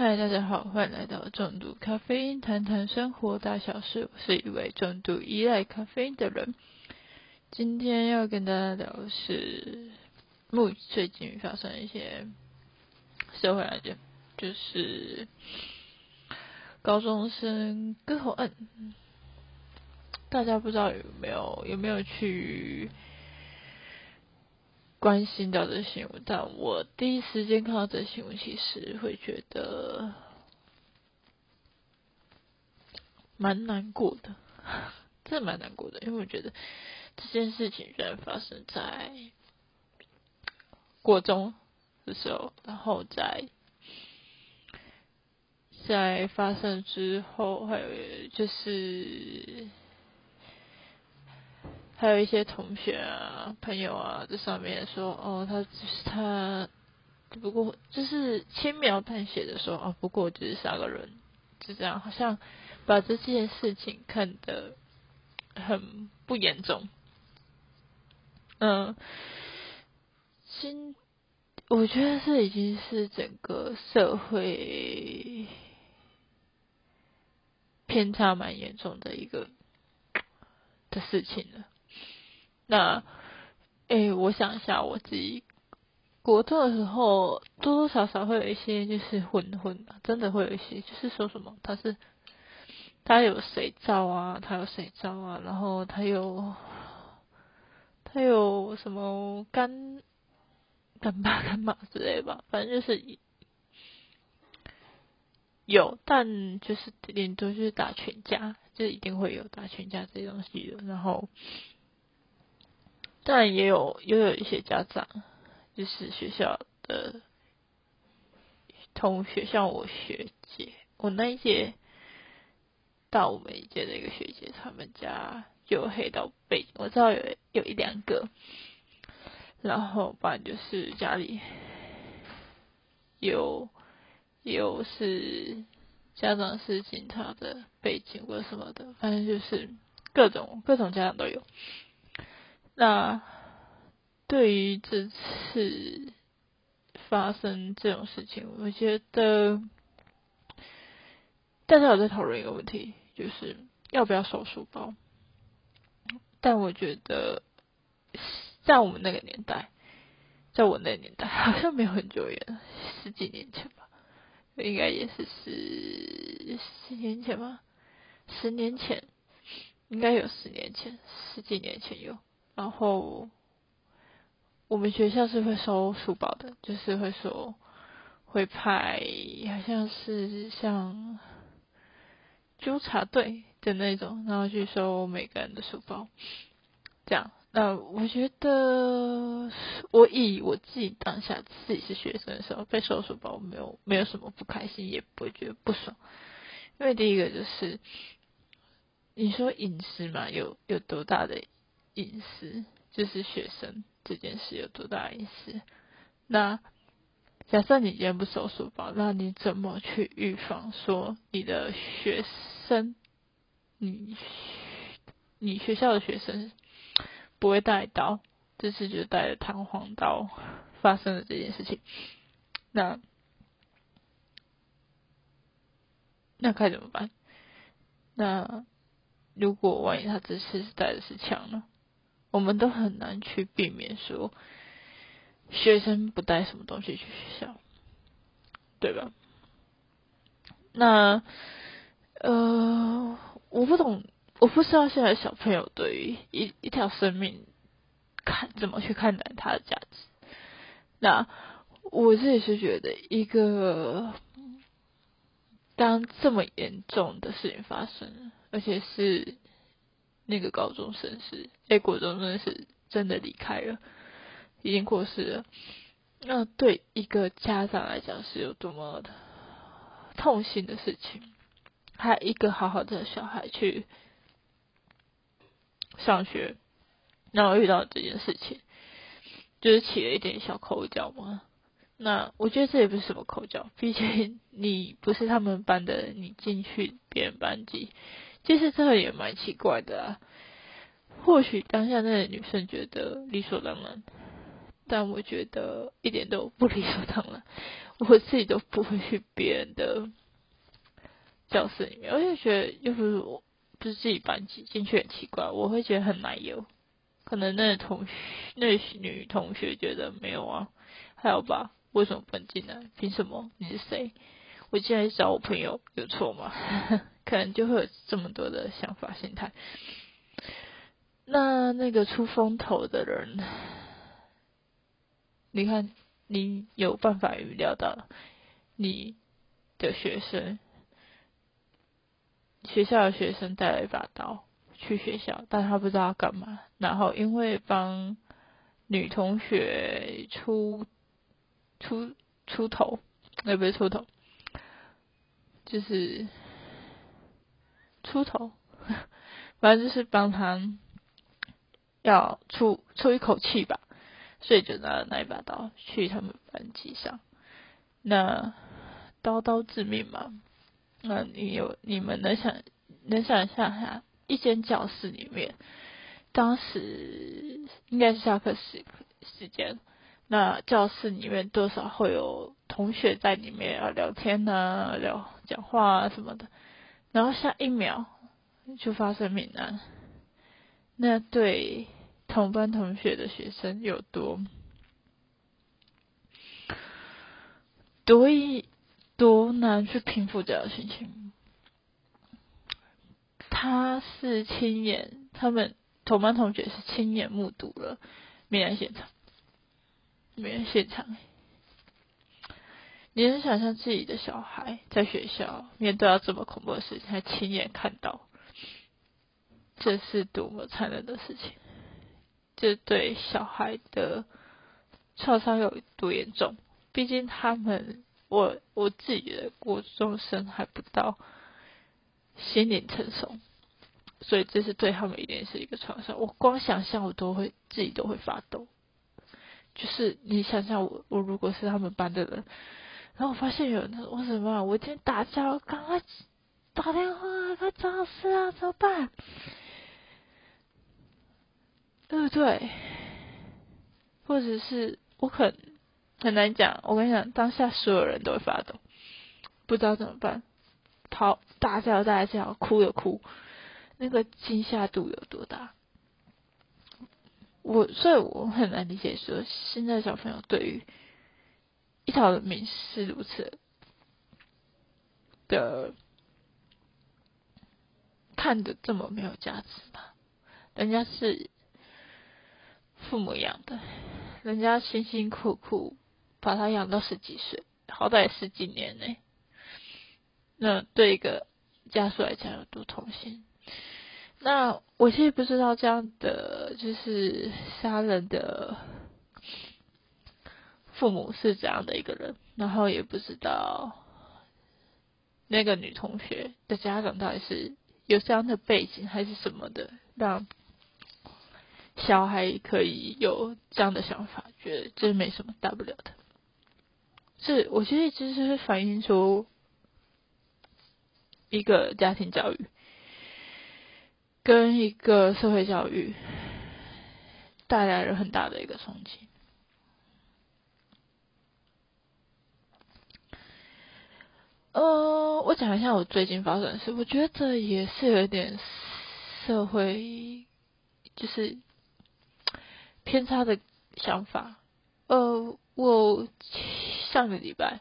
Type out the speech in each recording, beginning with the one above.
嗨，大家好，欢迎来到重度咖啡因，谈谈生活大小事。我是一位重度依赖咖啡因的人。今天要跟大家聊的是，目最近发生一些社会案件，就是高中生割喉案。大家不知道有没有有没有去？关心到这新闻，但我第一时间看到这新闻，其实会觉得蛮难过的，真的蛮难过的，因为我觉得这件事情居然发生在国中的时候，然后在在发生之后，还有就是。还有一些同学啊、朋友啊，在上面说哦，他就是他，不过就是轻描淡写的说哦，不过就是杀个人，就这样，好像把这件事情看得很不严重。嗯，今我觉得这已经是整个社会偏差蛮严重的一个的事情了。那，诶，我想一下，我自己国中的时候，多多少少会有一些就是混混啊，真的会有一些，就是说什么他是他有谁照啊，他有谁照啊，然后他有他有什么干干爸干妈之类吧，反正就是有，但就是顶多就是打群架，就一定会有打群架这些东西的，然后。但也有也有一些家长，就是学校的同学，像我学姐，我那一届到我们一届的一个学姐，他们家有黑道背景，我知道有有一两个，然后不然就是家里有有是家长是警察的背景或什么的，反正就是各种各种家长都有。那对于这次发生这种事情，我觉得大家有在讨论一个问题，就是要不要收书包。但我觉得在我们那个年代，在我那个年代，好像没有很久远，十几年前吧，应该也是十十年前吧，十年前应该有十年前，十几年前有。然后我们学校是会收书包的，就是会说会派，好像是像纠察队的那种，然后去收每个人的书包。这样，那我觉得我以我自己当下自己是学生的时候被收书包，没有没有什么不开心，也不会觉得不爽。因为第一个就是你说隐私嘛，有有多大的？隐私就是学生这件事有多大隐私？那假设你今天不收书包，那你怎么去预防说你的学生，你你学校的学生不会带刀，这次就带了弹簧刀发生了这件事情？那那该怎么办？那如果万一他这次带的是枪呢？我们都很难去避免说学生不带什么东西去学校，对吧？那呃，我不懂，我不知道现在小朋友对于一一条生命看怎么去看待它的价值。那我自己是觉得，一个当这么严重的事情发生，而且是。那个高中生是，哎，国中生是真的离开了，已经过世了。那对一个家长来讲是有多么的痛心的事情。还一个好好的小孩去上学，然后遇到这件事情，就是起了一点小口角嘛。那我觉得这也不是什么口角，毕竟你不是他们班的，你进去别人班级。其实这个也蛮奇怪的啊，或许当下那个女生觉得理所当然，但我觉得一点都不理所当然。我自己都不会去别人的教室里面，我就觉得又不是我不是自己班级进去很奇怪，我会觉得很难有。可能那同学那女同学觉得没有啊，还有吧？为什么不能进来？凭什么？你是谁？我进来找我朋友有错吗？可能就会有这么多的想法心态。那那个出风头的人，你看，你有办法预料到你的学生，学校的学生带了一把刀去学校，但他不知道干嘛。然后因为帮女同学出出出头，那不是出头，就是出头，反正就是帮他。要出出一口气吧，所以就拿了那一把刀去他们班级上。那刀刀致命嘛？那你有你们能想能想象一下，一间教室里面，当时应该是下课时时间，那教室里面多少会有同学在里面啊聊天啊聊讲话啊什么的，然后下一秒就发生命案。那对同班同学的学生有多多一多难去平复这样的心情？他是亲眼，他们同班同学是亲眼目睹了命案现场，命案现场。你能想象自己的小孩在学校面对到这么恐怖的事情，还亲眼看到？这是多么残忍的事情！这对小孩的创伤有多严重？毕竟他们，我我自己的国中生还不到心灵成熟，所以这是对他们一定是一个创伤。我光想象，我都会自己都会发抖。就是你想想，我我如果是他们班的人，然后我发现有人我什么我今天打架，赶快打电话，快找老师啊，怎么办？对不对？或者是我很很难讲。我跟你讲，当下所有人都会发抖，不知道怎么办，跑大叫大叫，哭的哭，那个惊吓度有多大？我所以我很难理解，说现在小朋友对于一条人命是如此的看的这么没有价值吗？人家是。父母养的，人家辛辛苦苦把他养到十几岁，好歹十几年呢。那对一个家属来讲有多痛心？那我其实不知道这样的就是杀人的父母是怎样的一个人，然后也不知道那个女同学的家长到底是有这样的背景还是什么的，让。小孩可以有这样的想法，觉得这没什么大不了的。是，我觉得其实是反映出一个家庭教育跟一个社会教育带来了很大的一个冲击。呃，我讲一下我最近发生的事，我觉得这也是有点社会，就是。偏差的想法，呃，我上个礼拜，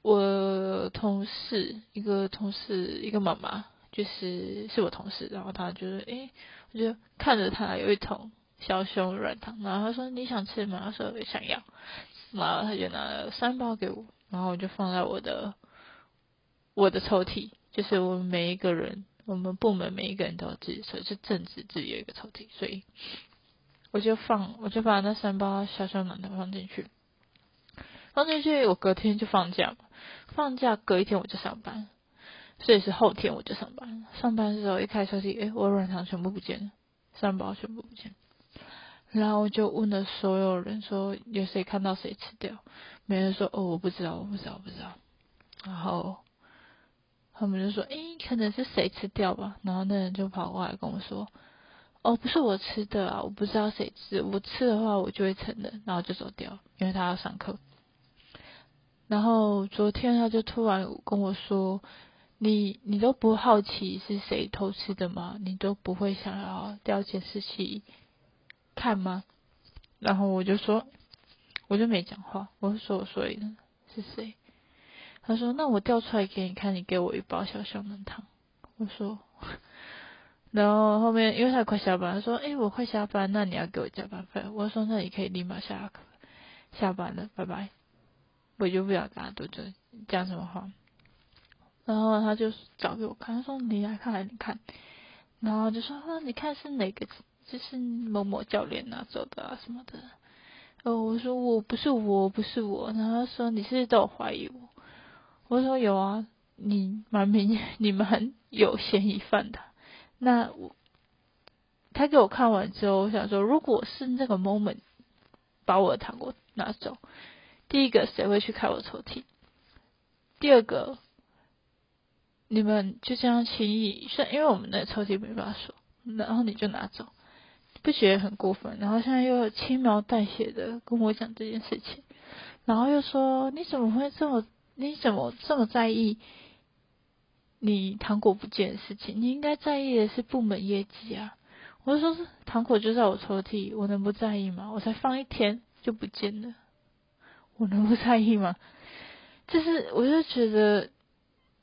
我同事一个同事一个妈妈，就是是我同事，然后她就是，诶，我就看着她有一桶小熊软糖，然后她说你想吃吗？她说想要，然后她就拿了三包给我，然后我就放在我的我的抽屉，就是我们每一个人，我们部门每一个人都有自己抽，是政治自己有一个抽屉，所以。我就放，我就把那三包小小暖糖放进去，放进去，我隔天就放假嘛，放假隔一天我就上班，所以是后天我就上班。上班的时候一开抽屉，哎，我软糖全部不见了，三包全部不见。然后我就问了所有人说，有谁看到谁吃掉？没人说，哦，我不知道，我不知道，不知道。然后他们就说，诶，可能是谁吃掉吧。然后那人就跑过来跟我说。哦，不是我吃的啊，我不知道谁吃。我吃的话，我就会承认，然后就走掉，因为他要上课。然后昨天他就突然跟我说：“你你都不好奇是谁偷吃的吗？你都不会想要调监视器看吗？”然后我就说，我就没讲话。我说我：“所以呢，是谁？”他说：“那我调出来给你看，你给我一包小香嫩汤。”我说。然后后面因为他快下班，他说：“哎，我快下班，那你要给我加班费。”我说：“那你可以立马下课，下班了，拜拜。”我就不想跟他多讲讲什么话。然后他就找给我看，他说：“你来看，来你看。”然后就说：“啊，你看是哪个？就是某某教练拿走的啊什么的。”哦，我说：“我不是我，不是我。”然后他说：“你是不是都怀疑我？”我说：“有啊，你蛮明，你蛮有嫌疑犯的。”那我，他给我看完之后，我想说，如果是那个 moment 把我的糖果拿走，第一个谁会去开我抽屉？第二个，你们就这样轻易，虽然因为我们的抽屉没法锁，然后你就拿走，不觉得很过分？然后现在又轻描淡写的跟我讲这件事情，然后又说你怎么会这么，你怎么这么在意？你糖果不见的事情，你应该在意的是部门业绩啊！我就说，糖果就在我抽屉，我能不在意吗？我才放一天就不见了，我能不在意吗？就是，我就觉得，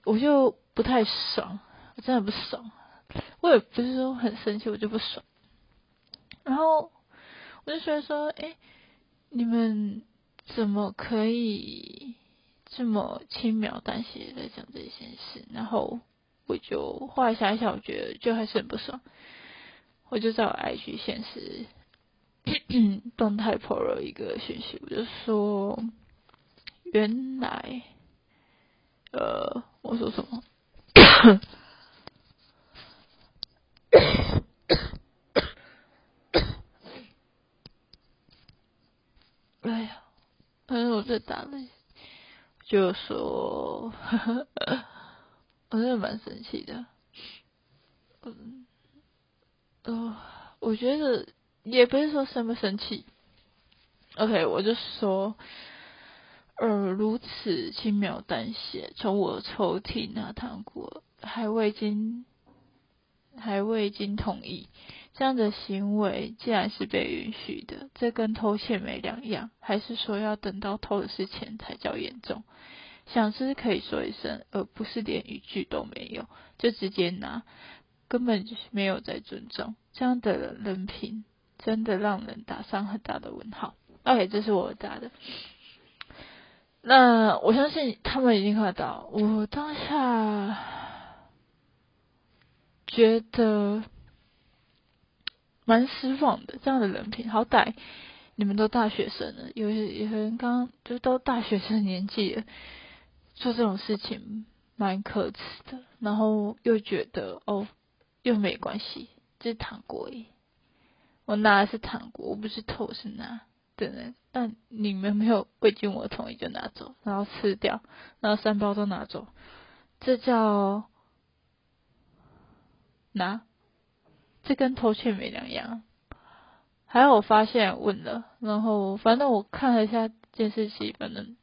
我就不太爽，我真的不爽。我也不是说很生气，我就不爽。然后我就觉得说，哎，你们怎么可以？这么轻描淡写在讲这些事，然后我就画一下一下，我觉得就还是很不爽。我就在我 IG 现实 动态 po 了一个讯息，我就说原来，呃，我说什么？哎呀，反正我在打了。就说，我真的蛮生气的。嗯，呃，我觉得也不是说生不生气。OK，我就说，呃，如此轻描淡写从我抽屉拿糖果，还未经还未经同意。这样的行为既然是被允许的，这跟偷窃没两样，还是说要等到偷的是钱才叫严重？想吃可以说一声，而不是连一句都没有就直接拿，根本就没有在尊重。这样的人品真的让人打上很大的问号。OK，这是我打的。那我相信他们已经看到，我当下觉得。蛮失望的，这样的人品，好歹你们都大学生了，有有人刚就都大学生年纪了，做这种事情蛮可耻的。然后又觉得哦，又没关系，这是糖果耶，我拿的是糖果，我不是偷是拿，对对？但你们没有未经我同意就拿走，然后吃掉，然后三包都拿走，这叫拿。这跟偷窃没两样，还有我发现问了，然后反正我看了一下监视器，反正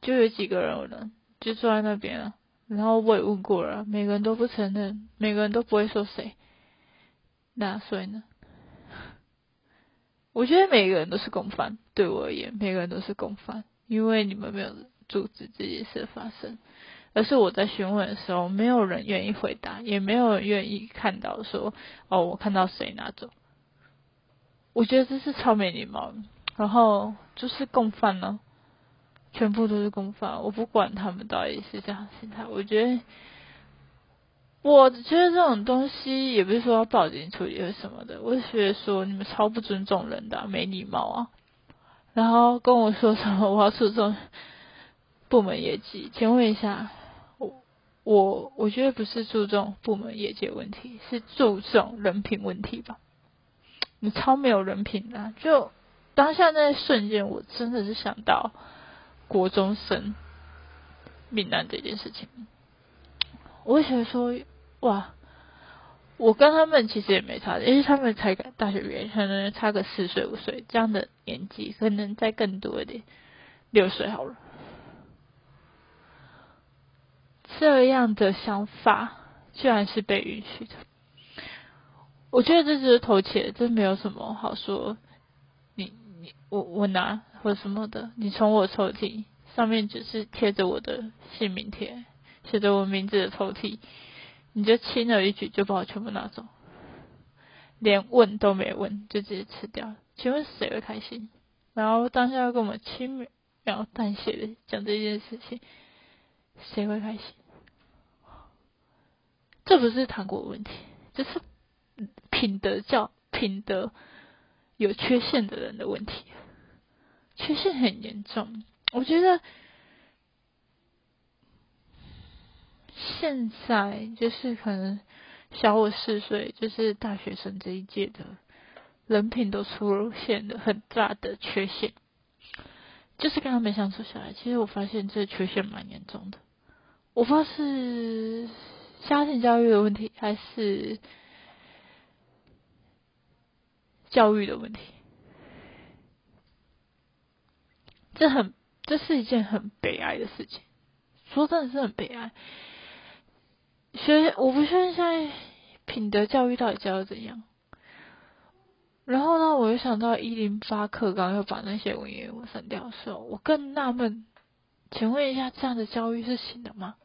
就有几个人了，就坐在那边了。然后我也问过了，每个人都不承认，每个人都不会说谁。那所以呢？我觉得每个人都是共犯，对我而言，每个人都是共犯，因为你们没有阻止这件事发生。而是我在询问的时候，没有人愿意回答，也没有人愿意看到说，哦，我看到谁拿走。我觉得这是超没礼貌。然后就是共犯呢，全部都是共犯。我不管他们到底是这样心态，我觉得，我觉得这种东西也不是说要报警处理或什么的，我是觉得说你们超不尊重人的，没礼貌啊。然后跟我说什么我要注重部门业绩，请问一下。我我觉得不是注重部门业绩问题，是注重人品问题吧？你超没有人品的，就当下那瞬间，我真的是想到国中生命案这件事情。我想说，哇，我跟他们其实也没差，因为他们才大学毕业，可能差个四岁五岁这样的年纪，可能再更多一点。六岁好了。这样的想法居然是被允许的，我觉得这只是偷窃，这没有什么好说。你你我我拿或什么的，你从我抽屉上面只是贴着我的姓名贴，写着我名字的抽屉，你就轻而易举就把我全部拿走，连问都没问就直接吃掉，请问谁会开心？然后当下要跟我们轻描淡写的讲这件事情，谁会开心？这不是糖果问题，这是品德教品德有缺陷的人的问题，缺陷很严重。我觉得现在就是可能小我四岁，就是大学生这一届的人品都出现了很大的缺陷，就是跟他们相处下来，其实我发现这缺陷蛮严重的。我不知道是。家庭教育的问题还是教育的问题？这很，这是一件很悲哀的事情。说真的是很悲哀。学我不确定现在品德教育到底教的怎样。然后呢，我又想到一零八课纲要把那些文言文删掉的时候，我更纳闷，请问一下，这样的教育是行的吗？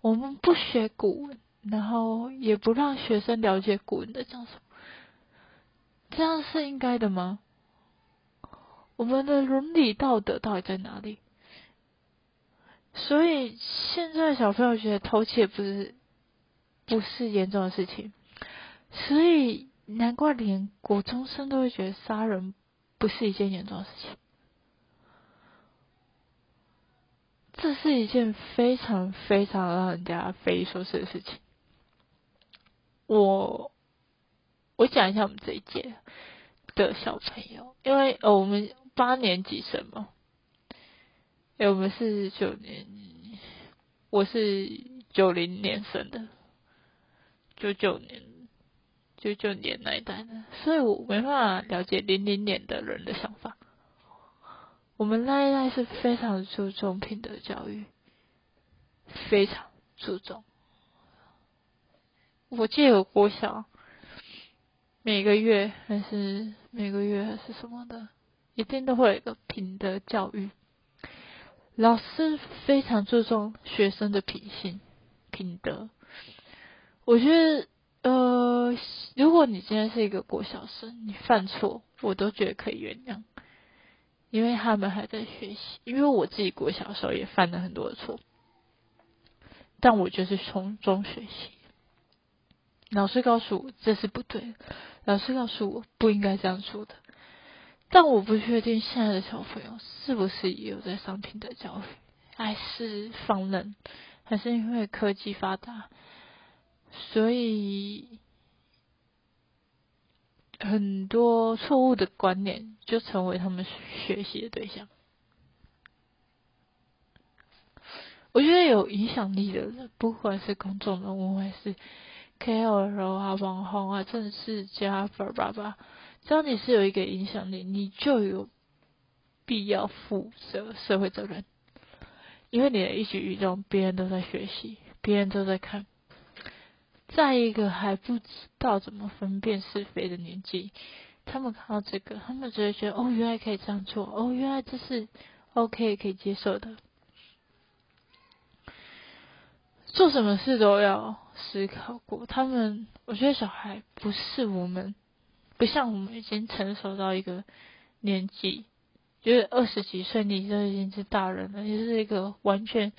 我们不学古文，然后也不让学生了解古文的讲什么，这样是应该的吗？我们的伦理道德到底在哪里？所以现在小朋友觉得偷窃不是不是严重的事情，所以难怪连国中生都会觉得杀人不是一件严重的事情。这是一件非常非常让人家匪夷所思的事情。我我讲一下我们这一届的小朋友，因为呃我们八年级生嘛，哎我们是九年，我是九零年生的，九九年九九年那一代的，所以我没办法了解零零年的人的想法。我们那一代是非常注重品德教育，非常注重。我记得国小每个月还是每个月还是什么的，一定都会有一个品德教育。老师非常注重学生的品性、品德。我觉得，呃，如果你今天是一个国小生，你犯错，我都觉得可以原谅。因为他们还在学习，因为我自己国小时候也犯了很多的错，但我就是从中学习。老师告诉我这是不对，老师告诉我不应该这样做的，但我不确定现在的小朋友是不是也有在上品德教育，还是放任，还是因为科技发达，所以。很多错误的观念就成为他们学习的对象。我觉得有影响力的人，不管是公众人物还是 KOL 啊、网红啊、政治家，叭叭叭，只要你是有一个影响力，你就有必要负责社会责任，因为你的一举一动，别人都在学习，别人都在看。在一个还不知道怎么分辨是非的年纪，他们看到这个，他们只会觉得哦，原来可以这样做，哦，原来这是 OK 可以接受的。做什么事都要思考过。他们，我觉得小孩不是我们，不像我们已经成熟到一个年纪，就是二十几岁，你就已经是大人了，也是一个完全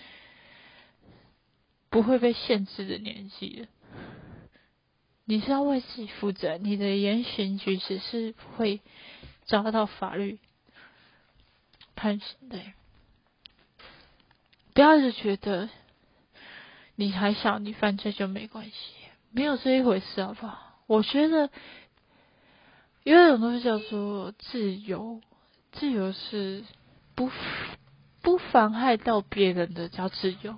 不会被限制的年纪了。你是要为自己负责，你的言行举止是会遭到法律判刑的。不要一直觉得你还小，你犯罪就没关系，没有这一回事，好不好？我觉得有一种东西叫做自由，自由是不不妨害到别人的叫自由，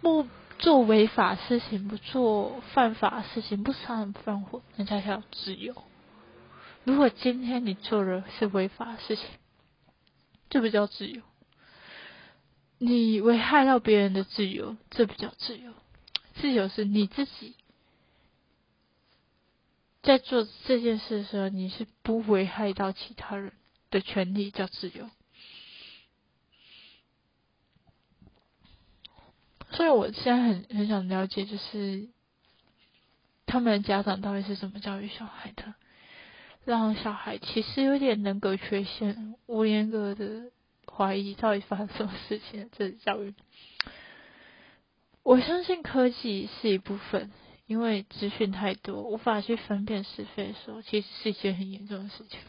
不。做违法事情，不做犯法事情，不杀人放火，那才叫自由。如果今天你做的是违法事情，这不叫自由。你危害到别人的自由，这不叫自由。自由是你自己在做这件事的时候，你是不危害到其他人的权利，叫自由。所以我现在很很想了解，就是他们的家长到底是怎么教育小孩的，让小孩其实有点人格缺陷、无严格的怀疑到底发生什么事情，这教育。我相信科技是一部分，因为资讯太多，无法去分辨是非的时候，其实是一件很严重的事情。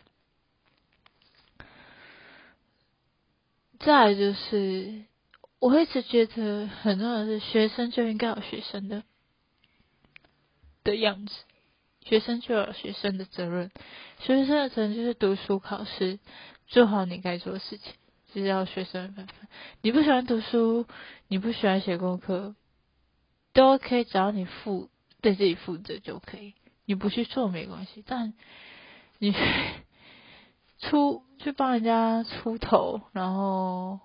再来就是。我一直觉得很重要的是，学生就应该有学生的的样子，学生就有学生的责任，学生的责任就是读书考试，做好你该做的事情，就是要学生分分。你不喜欢读书，你不喜欢写功课，都 OK，只要你负对自己负责就可以。你不去做没关系，但你 出去帮人家出头，然后。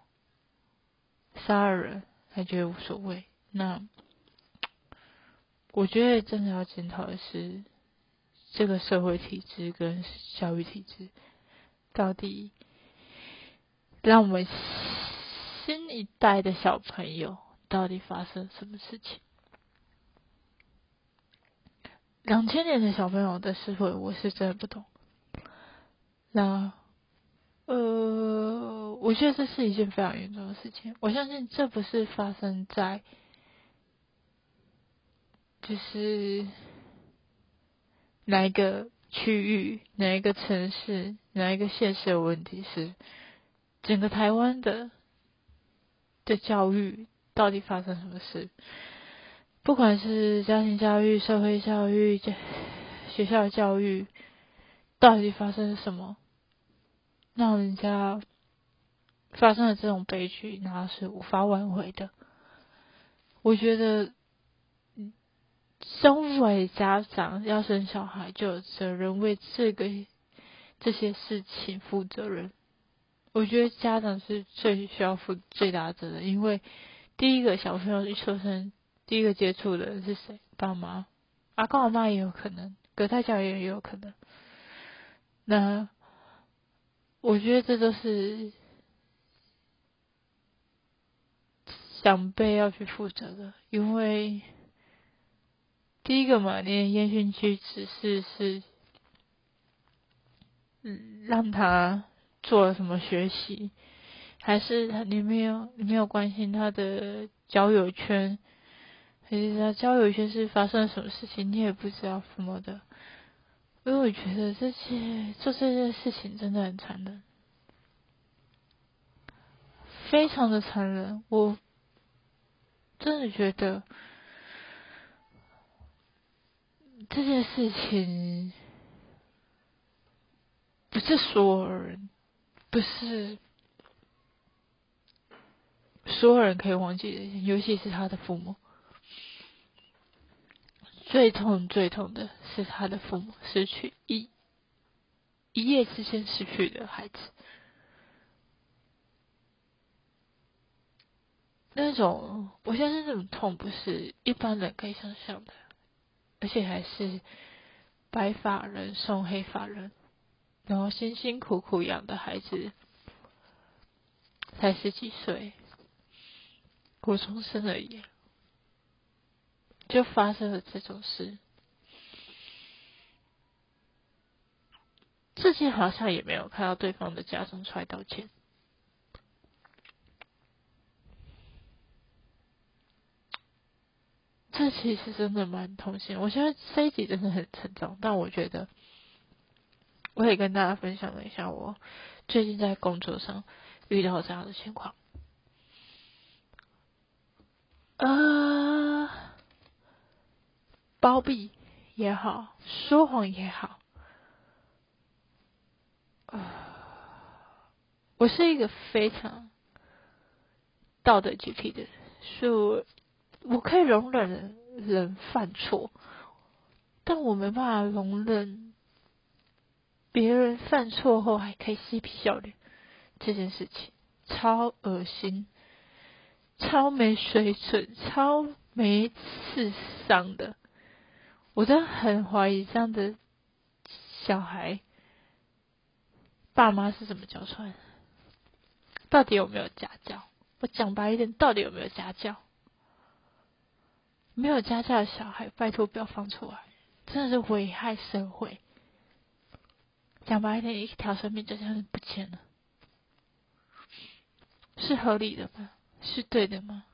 杀人还觉得无所谓，那我觉得真的要检讨的是这个社会体制跟教育体制，到底让我们新一代的小朋友到底发生什么事情？两千年的小朋友的思维，我是真的不懂。那。呃，我觉得这是一件非常严重的事情。我相信这不是发生在，就是哪一个区域、哪一个城市、哪一个县市的问题，是整个台湾的的教育到底发生什么事？不管是家庭教育、社会教育、学校教育，到底发生了什么？让人家发生了这种悲剧，然后是无法挽回的。我觉得，身为家长要生小孩，就有责任为这个这些事情负责任。我觉得家长是最需要负最大责任，因为第一个小朋友一出生，第一个接触的是谁？爸妈、阿公、阿妈也有可能，隔代教育也有可能。那。我觉得这都是长辈要去负责的，因为第一个嘛，你的言行举止是是，让他做了什么学习，还是他你没有你没有关心他的交友圈，还是他交友圈是发生了什么事情，你也不知道什么的。因为我觉得这些做这件事情真的很残忍，非常的残忍。我真的觉得这件事情不是所有人，不是所有人可以忘记的，尤其是他的父母。最痛最痛的是他的父母失去一一夜之间失去的孩子，那种我相信这种痛不是一般人可以想象的，而且还是白发人送黑发人，然后辛辛苦苦养的孩子才十几岁，国中生而已。就发生了这种事，至今好像也没有看到对方的家长出来道歉。这其实真的蛮痛心。我现在这一集真的很沉重，但我觉得我也跟大家分享了一下我最近在工作上遇到这样的情况。啊。包庇也好，说谎也好，啊我是一个非常道德洁癖的人，所以我我可以容忍人犯错，但我没办法容忍别人犯错后还可以嬉皮笑脸，这件事情，超恶心，超没水准，超没智商的。我真的很怀疑这样的小孩，爸妈是怎么教出来的？到底有没有家教？我讲白一点，到底有没有家教？没有家教的小孩，拜托不要放出来，真的是危害社会。讲白一点，一条生命就这样不见了，是合理的吗？是对的吗？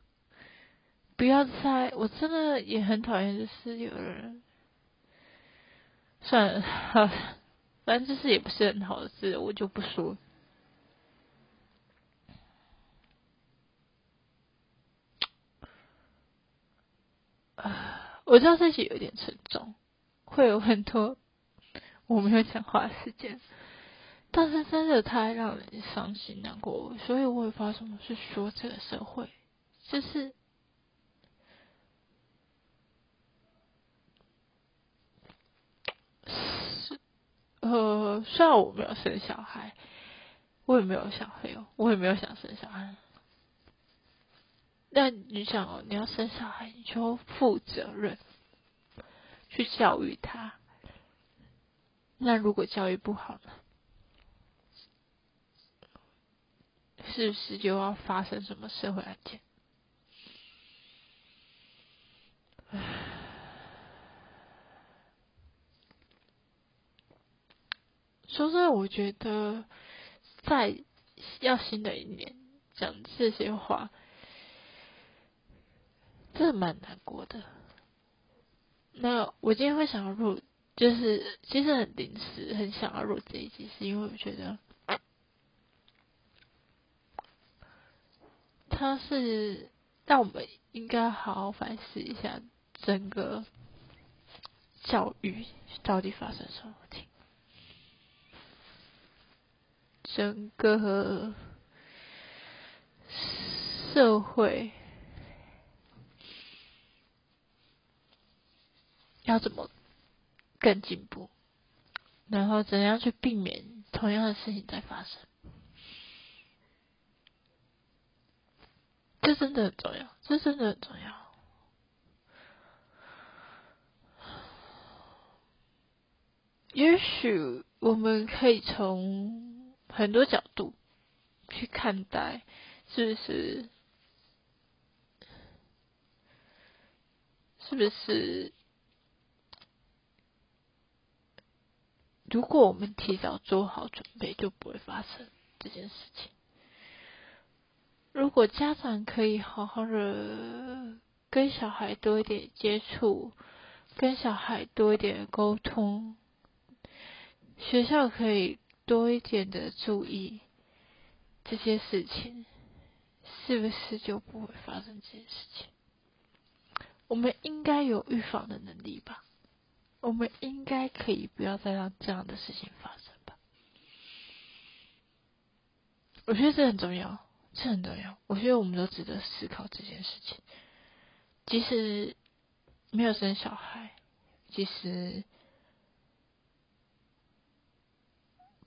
不要再，我真的也很讨厌，就是有人。算了，反正就是也不是很好的事，我就不说。我知道自己有点沉重，会有很多我没有讲话的时间，但是真的太让人伤心难过，所以我会发什么是说这个社会，就是。呃，虽然我没有生小孩，我也没有小孩哦，我也没有想生小孩。那你想哦，你要生小孩，你就负责任去教育他。那如果教育不好呢？是不是就要发生什么社会案件？唉。说真的，我觉得在要新的一年讲这些话，真的蛮难过的。那我今天会想要录，就是其实很临时，很想要录这一集，是因为我觉得他是让我们应该好好反思一下整个教育到底发生什么问题。整个社会要怎么更进步？然后怎样去避免同样的事情再发生？这真的很重要，这真的很重要。也许我们可以从。很多角度去看待，是不是？是不是？如果我们提早做好准备，就不会发生这件事情。如果家长可以好好的跟小孩多一点接触，跟小孩多一点沟通，学校可以。多一点的注意这些事情，是不是就不会发生这件事情？我们应该有预防的能力吧？我们应该可以不要再让这样的事情发生吧？我觉得这很重要，这很重要。我觉得我们都值得思考这件事情。即使没有生小孩，即使。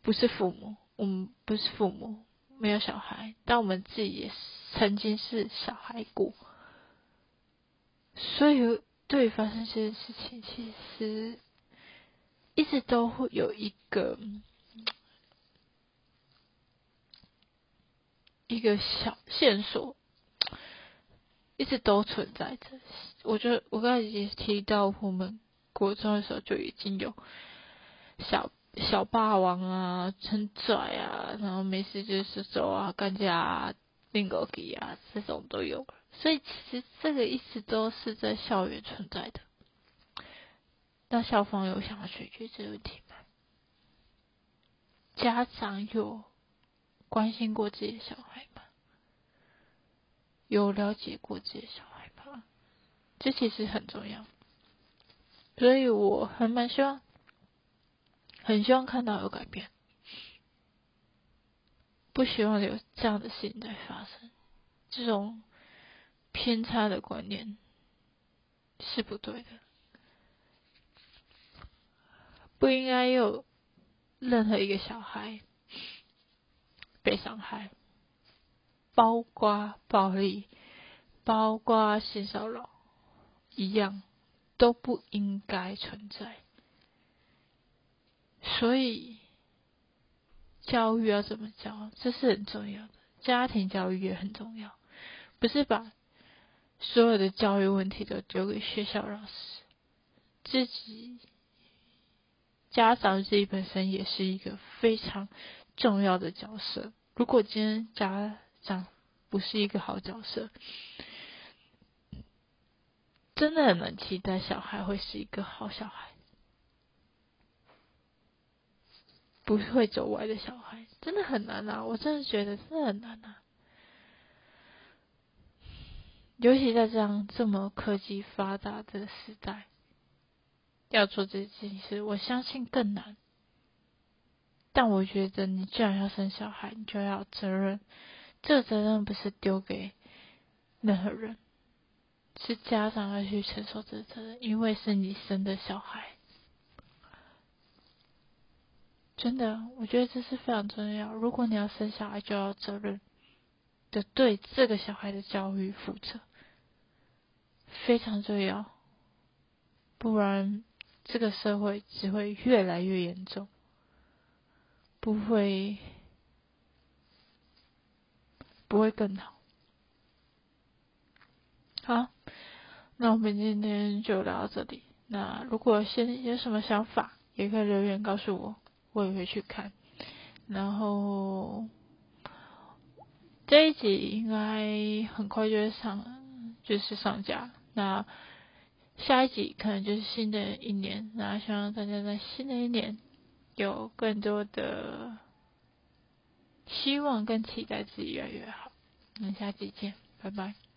不是父母，我们不是父母，没有小孩，但我们自己也曾经是小孩过，所以对发生这件事情，其实一直都会有一个一个小线索，一直都存在着。我觉得我刚才也提到，我们国中的时候就已经有小。小霸王啊，很拽啊，然后没事就是走啊，干架啊，拎狗给啊，这种都有。所以其实这个一直都是在校园存在的。那校方有想要解决这个问题吗？家长有关心过自己的小孩吗？有了解过自己的小孩吗？这其实很重要。所以我还蛮希望。很希望看到有改变，不希望有这样的事情在发生。这种偏差的观念是不对的，不应该有任何一个小孩被伤害，包括暴力，包括性骚扰，一样都不应该存在。所以，教育要怎么教，这是很重要的。家庭教育也很重要，不是把所有的教育问题都丢给学校老师，自己家长自己本身也是一个非常重要的角色。如果今天家长不是一个好角色，真的很难期待小孩会是一个好小孩。不会走歪的小孩真的很难啊！我真的觉得真的很难啊！尤其在这样这么科技发达的时代，要做这件事，我相信更难。但我觉得，你既然要生小孩，你就要责任。这个责任不是丢给任何人，是家长要去承受这个责任，因为是你生的小孩。真的，我觉得这是非常重要。如果你要生小孩，就要责任的对这个小孩的教育负责，非常重要。不然，这个社会只会越来越严重，不会不会更好。好，那我们今天就聊到这里。那如果现有什么想法，也可以留言告诉我。我也会去看，然后这一集应该很快就会上，就是上架。那下一集可能就是新的一年，那希望大家在新的一年有更多的希望跟期待，自己越来越好。那下期见，拜拜。